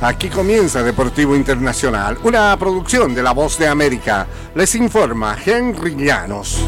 Aquí comienza Deportivo Internacional, una producción de La Voz de América. Les informa Henry Llanos.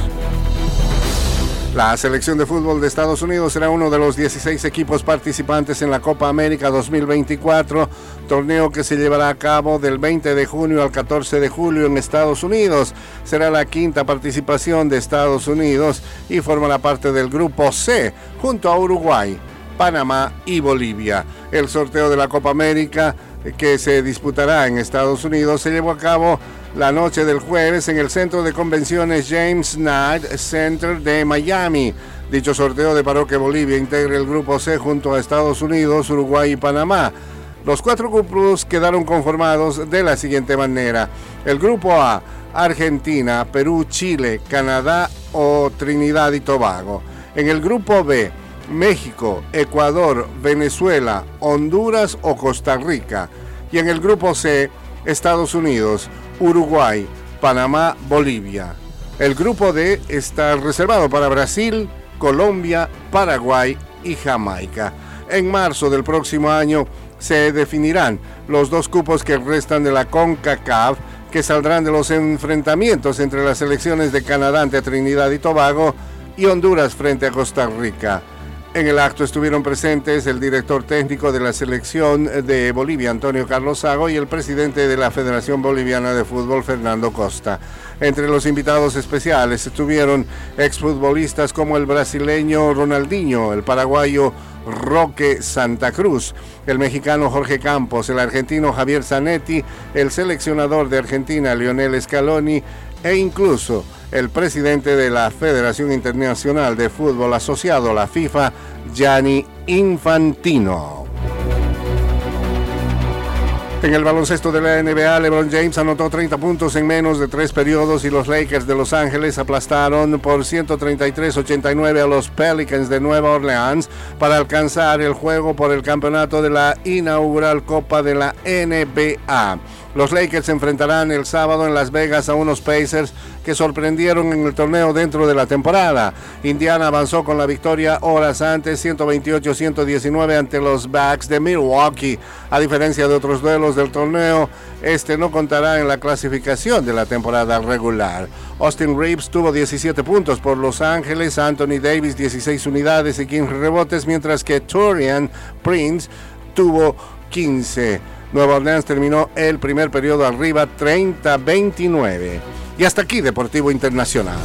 La selección de fútbol de Estados Unidos será uno de los 16 equipos participantes en la Copa América 2024, torneo que se llevará a cabo del 20 de junio al 14 de julio en Estados Unidos. Será la quinta participación de Estados Unidos y formará parte del grupo C junto a Uruguay, Panamá y Bolivia. El sorteo de la Copa América que se disputará en Estados Unidos se llevó a cabo la noche del jueves en el Centro de Convenciones James Knight Center de Miami. Dicho sorteo deparó que Bolivia integre el grupo C junto a Estados Unidos, Uruguay y Panamá. Los cuatro grupos quedaron conformados de la siguiente manera. El grupo A, Argentina, Perú, Chile, Canadá o Trinidad y Tobago. En el grupo B, México, Ecuador, Venezuela, Honduras o Costa Rica. Y en el grupo C, Estados Unidos, Uruguay, Panamá, Bolivia. El grupo D está reservado para Brasil, Colombia, Paraguay y Jamaica. En marzo del próximo año se definirán los dos cupos que restan de la CONCACAF que saldrán de los enfrentamientos entre las selecciones de Canadá ante Trinidad y Tobago y Honduras frente a Costa Rica. En el acto estuvieron presentes el director técnico de la selección de Bolivia, Antonio Carlos Sago, y el presidente de la Federación Boliviana de Fútbol, Fernando Costa. Entre los invitados especiales estuvieron exfutbolistas como el brasileño Ronaldinho, el paraguayo Roque Santa Cruz, el mexicano Jorge Campos, el argentino Javier Zanetti, el seleccionador de Argentina Lionel Scaloni e incluso el presidente de la Federación Internacional de Fútbol Asociado la FIFA, Gianni Infantino. En el baloncesto de la NBA, LeBron James anotó 30 puntos en menos de tres periodos y los Lakers de Los Ángeles aplastaron por 133-89 a los Pelicans de Nueva Orleans para alcanzar el juego por el campeonato de la inaugural Copa de la NBA. Los Lakers enfrentarán el sábado en Las Vegas a unos Pacers que sorprendieron en el torneo dentro de la temporada. Indiana avanzó con la victoria horas antes, 128-119 ante los Bucks de Milwaukee. A diferencia de otros duelos del torneo, este no contará en la clasificación de la temporada regular. Austin Reeves tuvo 17 puntos por Los Ángeles, Anthony Davis 16 unidades y 15 rebotes, mientras que Torian Prince tuvo 15. Nueva Orleans terminó el primer periodo arriba 30-29. Y hasta aquí Deportivo Internacional.